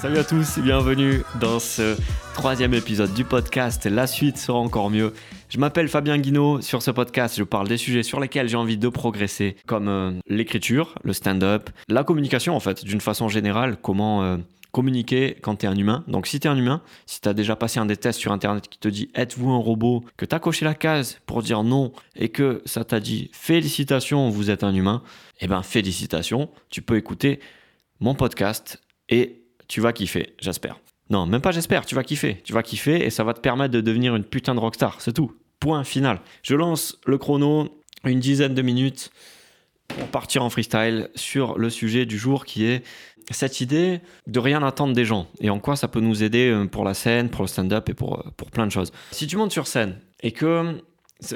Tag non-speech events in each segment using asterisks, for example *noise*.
Salut à tous et bienvenue dans ce troisième épisode du podcast. La suite sera encore mieux. Je m'appelle Fabien Guinaud. Sur ce podcast, je parle des sujets sur lesquels j'ai envie de progresser, comme euh, l'écriture, le stand-up, la communication en fait, d'une façon générale, comment euh, communiquer quand tu es un humain. Donc si tu es un humain, si tu as déjà passé un des tests sur Internet qui te dit êtes-vous un robot, que tu as coché la case pour dire non et que ça t'a dit félicitations, vous êtes un humain, eh ben félicitations, tu peux écouter mon podcast et tu vas kiffer, j'espère. Non, même pas j'espère, tu vas kiffer. Tu vas kiffer et ça va te permettre de devenir une putain de rockstar, c'est tout. Point final. Je lance le chrono, une dizaine de minutes pour partir en freestyle sur le sujet du jour qui est cette idée de rien attendre des gens et en quoi ça peut nous aider euh, pour la scène, pour le stand-up et pour, euh, pour plein de choses. Si tu montes sur scène et que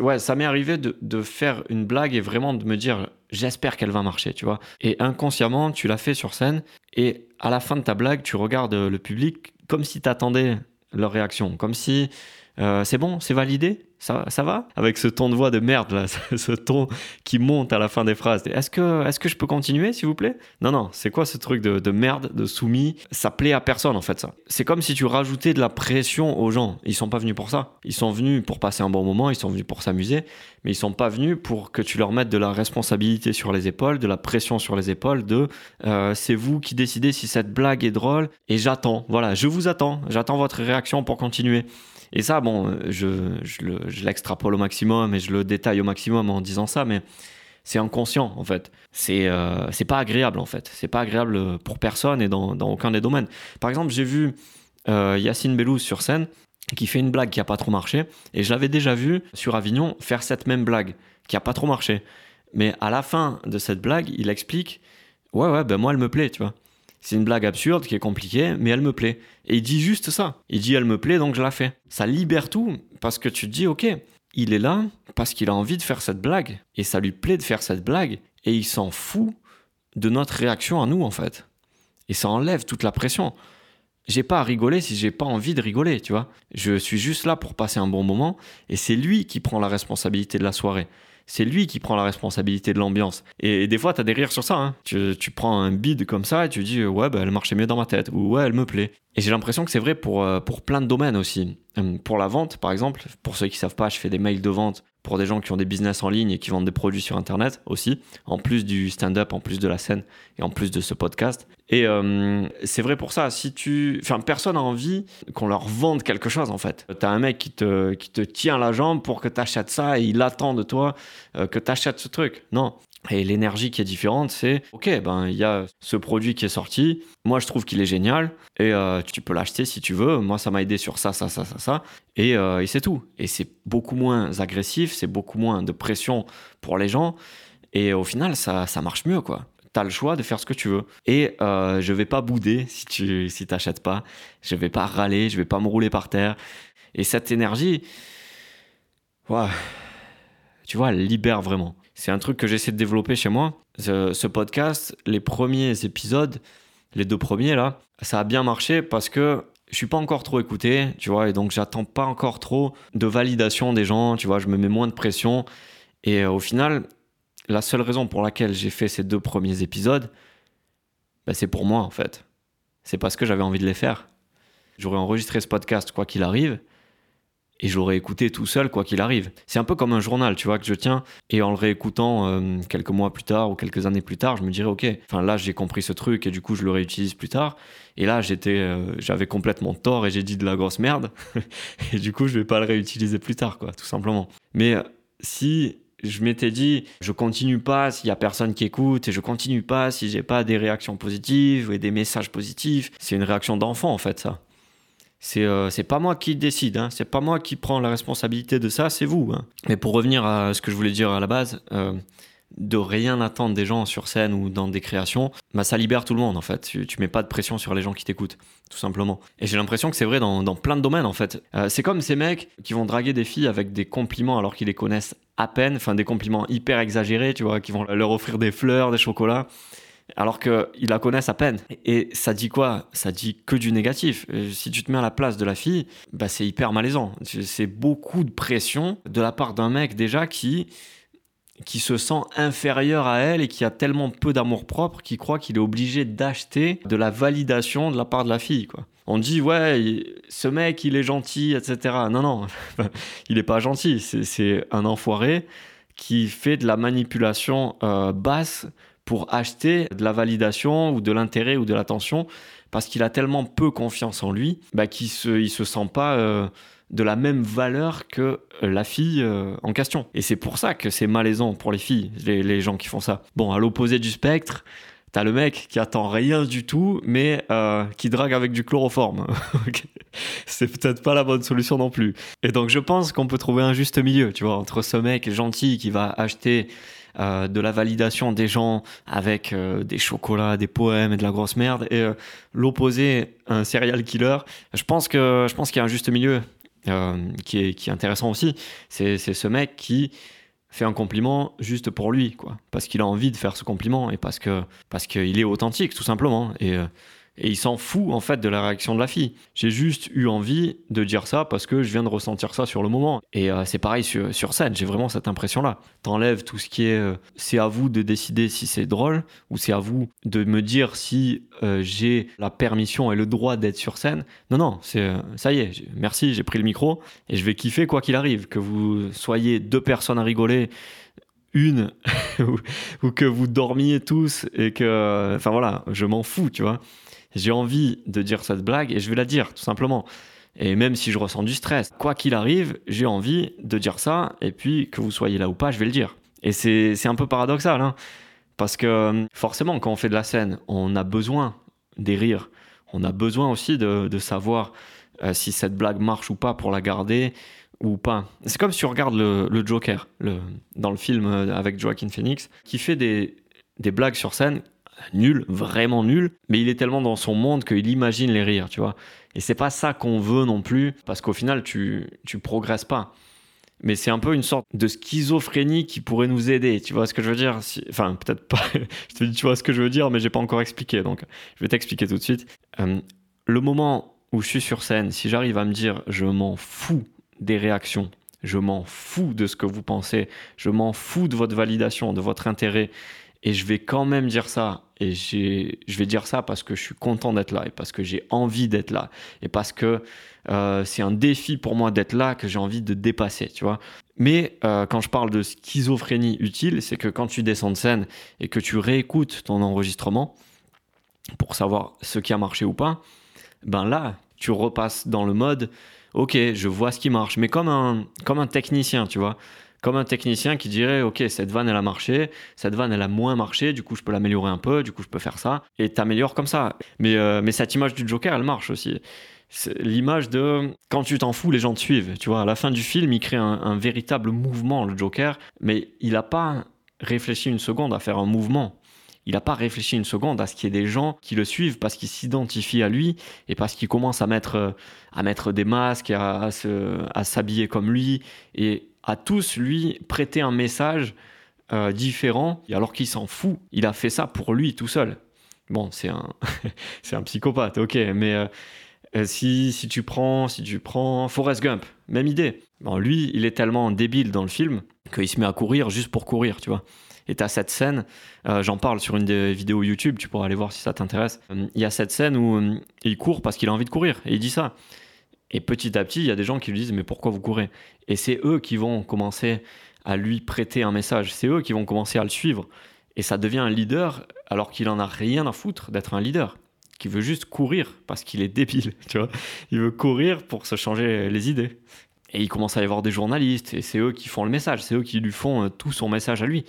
ouais, ça m'est arrivé de, de, faire une blague et vraiment de me dire j'espère qu'elle va marcher, tu vois. Et inconsciemment, tu l'as fait sur scène et à la fin de ta blague, tu regardes le public comme si tu attendais leur réaction, comme si euh, c'est bon, c'est validé, ça, ça va Avec ce ton de voix de merde, là, *laughs* ce ton qui monte à la fin des phrases. Est-ce que, est que je peux continuer, s'il vous plaît? Non, non, c'est quoi ce truc de, de, merde, de soumis? Ça plaît à personne, en fait, ça. C'est comme si tu rajoutais de la pression aux gens. Ils sont pas venus pour ça. Ils sont venus pour passer un bon moment, ils sont venus pour s'amuser, mais ils sont pas venus pour que tu leur mettes de la responsabilité sur les épaules, de la pression sur les épaules, de euh, c'est vous qui décidez si cette blague est drôle, et j'attends. Voilà, je vous attends. J'attends votre réaction pour continuer. Et ça, bon, je, l'extrapole au maximum et je le détaille au maximum en disant ça, mais c'est inconscient en fait. C'est euh, pas agréable en fait. C'est pas agréable pour personne et dans, dans aucun des domaines. Par exemple, j'ai vu euh, Yacine Bellouz sur scène qui fait une blague qui a pas trop marché et je l'avais déjà vu sur Avignon faire cette même blague qui a pas trop marché. Mais à la fin de cette blague, il explique Ouais, ouais, ben moi elle me plaît, tu vois. C'est une blague absurde qui est compliquée, mais elle me plaît. Et il dit juste ça. Il dit elle me plaît, donc je la fais. Ça libère tout parce que tu te dis ok, il est là parce qu'il a envie de faire cette blague et ça lui plaît de faire cette blague et il s'en fout de notre réaction à nous en fait. Et ça enlève toute la pression. J'ai pas à rigoler si j'ai pas envie de rigoler, tu vois. Je suis juste là pour passer un bon moment et c'est lui qui prend la responsabilité de la soirée c'est lui qui prend la responsabilité de l'ambiance. Et, des fois, tu as des rires sur ça. Hein. Tu, prends un bide comme ça et tu dis, ouais, bah, elle marchait mieux dans ma tête, ou ouais, elle me plaît. Et j'ai l'impression que c'est vrai pour, euh, pour plein de domaines aussi. Hum, pour la vente, par exemple, pour ceux qui savent pas, je fais des mails de vente pour des gens qui ont des business en ligne et qui vendent des produits sur Internet aussi, en plus du stand-up, en plus de la scène et en plus de ce podcast. Et euh, c'est vrai pour ça, si tu... Enfin, personne n'a envie qu'on leur vende quelque chose, en fait. T'as un mec qui te, qui te tient la jambe pour que t'achètes ça et il attend de toi euh, que t'achètes ce truc. Non, et l'énergie qui est différente, c'est ok, ben il y a ce produit qui est sorti. Moi, je trouve qu'il est génial et euh, tu peux l'acheter si tu veux. Moi, ça m'a aidé sur ça, ça, ça, ça, ça. Et, euh, et c'est tout. Et c'est beaucoup moins agressif, c'est beaucoup moins de pression pour les gens. Et au final, ça, ça marche mieux, quoi. T'as le choix de faire ce que tu veux. Et euh, je vais pas bouder si tu si t'achètes pas. Je vais pas râler, je vais pas me rouler par terre. Et cette énergie, tu vois, elle libère vraiment. C'est un truc que j'essaie de développer chez moi. Ce, podcast, les premiers épisodes, les deux premiers là, ça a bien marché parce que je suis pas encore trop écouté, tu vois, et donc j'attends pas encore trop de validation des gens, tu vois, je me mets moins de pression. Et euh, au final, la seule raison pour laquelle j'ai fait ces deux premiers épisodes, bah, c'est pour moi en fait. C'est parce que j'avais envie de les faire. J'aurais enregistré ce podcast quoi qu'il arrive, et je l'aurais écouté tout seul quoi qu'il arrive. C'est un peu comme un journal, tu vois, que je tiens et en le réécoutant euh, quelques mois plus tard ou quelques années plus tard, je me dirais ok, enfin là j'ai compris ce truc et du coup je le réutilise plus tard. Et là j'étais, euh, j'avais complètement tort et j'ai dit de la grosse merde *laughs* et du coup je vais pas le réutiliser plus tard quoi, tout simplement. Mais euh, si je m'étais dit, je continue pas s'il y a personne qui écoute et je continue pas si j'ai pas des réactions positives et des messages positifs. C'est une réaction d'enfant en fait ça. C'est euh, c'est pas moi qui décide, hein. c'est pas moi qui prends la responsabilité de ça, c'est vous. Hein. Mais pour revenir à ce que je voulais dire à la base, euh, de rien attendre des gens sur scène ou dans des créations, bah ça libère tout le monde en fait. Tu, tu mets pas de pression sur les gens qui t'écoutent, tout simplement. Et j'ai l'impression que c'est vrai dans, dans, plein de domaines en fait. Euh, c'est comme ces mecs qui vont draguer des filles avec des compliments alors qu'ils les connaissent à peine, enfin des compliments hyper exagérés, tu vois, qui vont leur offrir des fleurs, des chocolats alors qu'ils la connaissent à peine. Et ça dit quoi? Ça dit que du négatif. Si tu te mets à la place de la fille, bah c'est hyper malaisant. C'est beaucoup de pression de la part d'un mec déjà qui qui se sent inférieur à elle et qui a tellement peu d'amour propre qu'il croit qu'il est obligé d'acheter de la validation de la part de la fille, quoi. On dit, ouais, ce mec, il est gentil, etc. Non, non, *laughs* il n'est pas gentil. C'est un enfoiré qui fait de la manipulation euh, basse pour acheter de la validation ou de l'intérêt ou de l'attention parce qu'il a tellement peu confiance en lui bah, qu'il se, il se sent pas euh, de la même valeur que euh, la fille euh, en question. Et c'est pour ça que c'est malaisant pour les filles, les, gens qui font ça. Bon, à l'opposé du spectre, t'as le mec qui attend rien du tout, mais qui drague avec du chloroforme. *laughs* c'est peut-être pas la bonne solution non plus. Et donc je pense qu'on peut trouver un juste milieu, tu vois, entre ce mec gentil qui va acheter de la validation des gens avec des chocolats, des poèmes et de la grosse merde, et l'opposé, un serial killer. Je pense que je pense qu'il y a un juste milieu. Euh, qui, est, qui est intéressant aussi, c'est ce mec qui fait un compliment juste pour lui, quoi, parce qu'il a envie de faire ce compliment et parce parce qu'il est authentique, tout simplement. Et, euh, et il s'en fout en fait de la réaction de la fille. J'ai juste eu envie de dire ça parce que je viens de ressentir ça sur le moment. Et euh, c'est pareil sur, sur scène, j'ai vraiment cette impression-là. T'enlèves tout ce qui est euh, c'est à vous de décider si c'est drôle ou c'est à vous de me dire si euh, j'ai la permission et le droit d'être sur scène. Non, non, c'est ça y est, merci, j'ai pris le micro et je vais kiffer quoi qu'il arrive. Que vous soyez deux personnes à rigoler une *laughs* ou que vous dormiez tous et que enfin voilà je m'en fous tu vois j'ai envie de dire cette blague et je vais la dire, tout simplement. Et même si je ressens du stress, quoi qu'il arrive, j'ai envie de dire ça, et puis que vous soyez là ou pas, je vais le dire. Et c'est un peu paradoxal, hein parce que forcément, quand on fait de la scène, on a besoin des rires. On a besoin aussi de, savoir euh, si cette blague marche ou pas pour la garder ou pas. C'est comme si tu regardes le, Joker dans le film euh, avec Joaquin Phoenix, qui fait des, des blagues sur scène nul, vraiment nul, mais il est tellement dans son monde qu'il imagine les rires, tu vois. Et c'est pas ça qu'on veut non plus, parce qu'au final, tu, tu progresses pas. Mais c'est un peu une sorte de schizophrénie qui pourrait nous aider, tu vois ce que je veux dire Enfin, peut-être pas, *laughs* je te dis, tu vois ce que je veux dire, mais j'ai pas encore expliqué, donc je vais t'expliquer tout de suite. Euh, le moment où je suis sur scène, si j'arrive à me dire, je m'en fous des réactions, je m'en fous de ce que vous pensez, je m'en fous de votre validation, de votre intérêt, et je vais quand même dire ça. Et je vais dire ça parce que je suis content d'être là et parce que j'ai envie d'être là et parce que euh, c'est un défi pour moi d'être là que j'ai envie de dépasser, tu vois. Mais euh, quand je parle de schizophrénie utile, c'est que quand tu descends de scène et que tu réécoutes ton enregistrement pour savoir ce qui a marché ou pas, ben là, tu repasses dans le mode, ok, je vois ce qui marche, mais comme un, comme un technicien, tu vois comme un technicien qui dirait ok cette vanne elle a marché cette vanne elle a moins marché du coup je peux l'améliorer un peu du coup je peux faire ça et t'améliores comme ça. Mais euh, mais cette image du Joker elle marche aussi. L'image de quand tu t'en fous les gens te suivent tu vois. À la fin du film il crée un, véritable mouvement le Joker mais il n'a pas réfléchi une seconde à faire un mouvement. Il n'a pas réfléchi une seconde à ce qu'il y ait des gens qui le suivent parce qu'ils s'identifient à lui et parce qu'ils commencent à mettre, à mettre des masques, à, à s'habiller comme lui. Et à tous lui prêter un message euh, différent, alors qu'il s'en fout. Il a fait ça pour lui tout seul. Bon, c'est un, *laughs* c'est un psychopathe, ok, mais euh, euh, si, si, tu prends, si tu prends Forrest Gump, même idée. Bon, lui, il est tellement débile dans le film qu'il se met à courir juste pour courir, tu vois. Et t'as cette scène, j'en parle sur une des vidéos YouTube, tu pourras aller voir si ça t'intéresse. Il y a cette scène où il court parce qu'il a envie de courir, et il dit ça. Et petit à petit, il y a des gens qui lui disent mais pourquoi vous courez? Et c'est eux qui vont commencer à lui prêter un message, c'est eux qui vont commencer à le suivre. Et ça devient un leader alors qu'il en a rien à foutre d'être un leader, qui veut juste courir parce qu'il est débile, *laughs* tu vois. Il veut courir pour se changer les idées. Et il commence à y avoir des journalistes et c'est eux qui font le message, c'est eux qui lui font euh, tout son message à lui.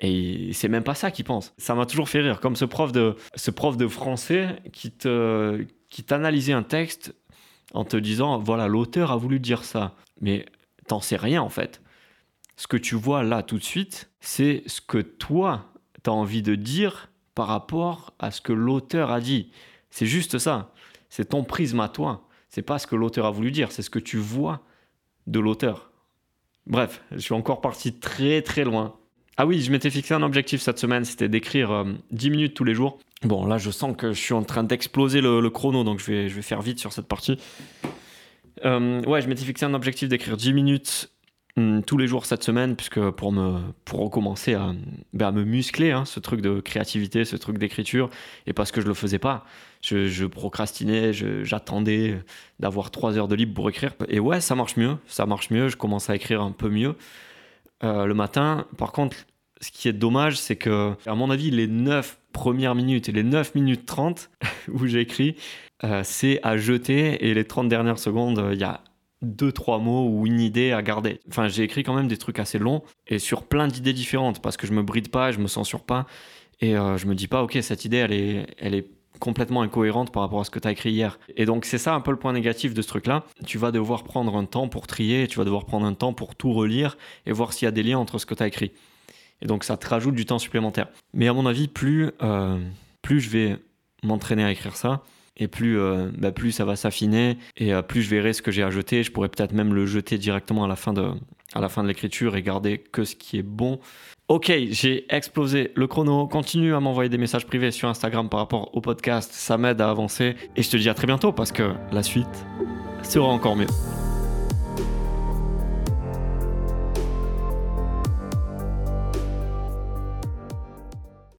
Et c'est même pas ça qu'il pense. Ça m'a toujours fait rire, comme ce prof de, ce prof de français qui te, qui t'analysait un texte en te disant voilà, l'auteur a voulu dire ça. Mais t'en sais rien en fait. Ce que tu vois là tout de suite, c'est ce que toi, tu as envie de dire par rapport à ce que l'auteur a dit. C'est juste ça. C'est ton prisme à toi. C'est pas ce que l'auteur a voulu dire, c'est ce que tu vois de l'auteur. Bref, je suis encore parti très très loin. Ah oui, je m'étais fixé un objectif cette semaine, c'était d'écrire 10 euh, minutes tous les jours. Bon, là, je sens que je suis en train d'exploser le, chrono, donc je vais, je vais faire vite sur cette partie. Euh, ouais, je m'étais fixé un objectif d'écrire 10 minutes hum, tous les jours cette semaine, puisque pour, me, pour recommencer à, ben, me muscler, hein, ce truc de créativité, ce truc d'écriture, et parce que je le faisais pas. Je, procrastinais, j'attendais d'avoir trois heures de libre pour écrire. Et ouais, ça marche mieux, ça marche mieux, je commence à écrire un peu mieux euh, le matin. Par contre, ce qui est dommage, c'est que, à mon avis, les 9 premières minutes et les 9 minutes 30 *laughs* où j'écris, euh, c'est à jeter, et les 30 dernières secondes, il y a deux trois mots ou une idée à garder. Enfin, j'ai écrit quand même des trucs assez longs et sur plein d'idées différentes parce que je me bride pas, je me censure pas et euh, je me dis pas ok cette idée elle est elle est complètement incohérente par rapport à ce que tu as écrit hier. Et donc c'est ça un peu le point négatif de ce truc-là. Tu vas devoir prendre un temps pour trier, tu vas devoir prendre un temps pour tout relire et voir s'il y a des liens entre ce que tu as écrit. Et donc ça te rajoute du temps supplémentaire. Mais à mon avis, plus, euh, plus je vais m'entraîner à écrire ça, et plus, euh, bah, plus ça va s'affiner et euh, plus je verrai ce que j'ai à jeter. Je pourrais peut-être même le jeter directement à la fin de, à la fin de l'écriture et garder que ce qui est bon. Ok, j'ai explosé le chrono. Continue à m'envoyer des messages privés sur Instagram par rapport au podcast. Ça m'aide à avancer. Et je te dis à très bientôt parce que la suite sera encore mieux.